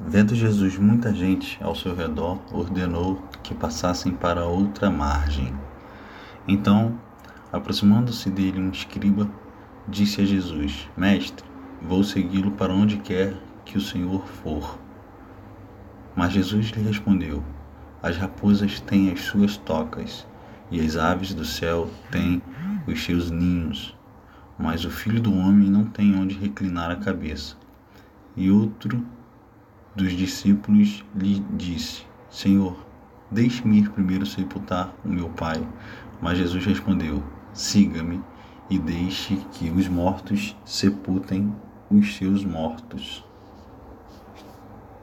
Vendo Jesus muita gente ao seu redor, ordenou que passassem para outra margem. Então, aproximando-se dele um escriba, disse a Jesus: Mestre, vou segui-lo para onde quer que o Senhor for. Mas Jesus lhe respondeu: As raposas têm as suas tocas, e as aves do céu têm os seus ninhos, mas o filho do homem não tem onde reclinar a cabeça. E outro dos discípulos lhe disse: Senhor, deixe-me ir primeiro sepultar o meu pai. Mas Jesus respondeu: Siga-me e deixe que os mortos sepultem os seus mortos.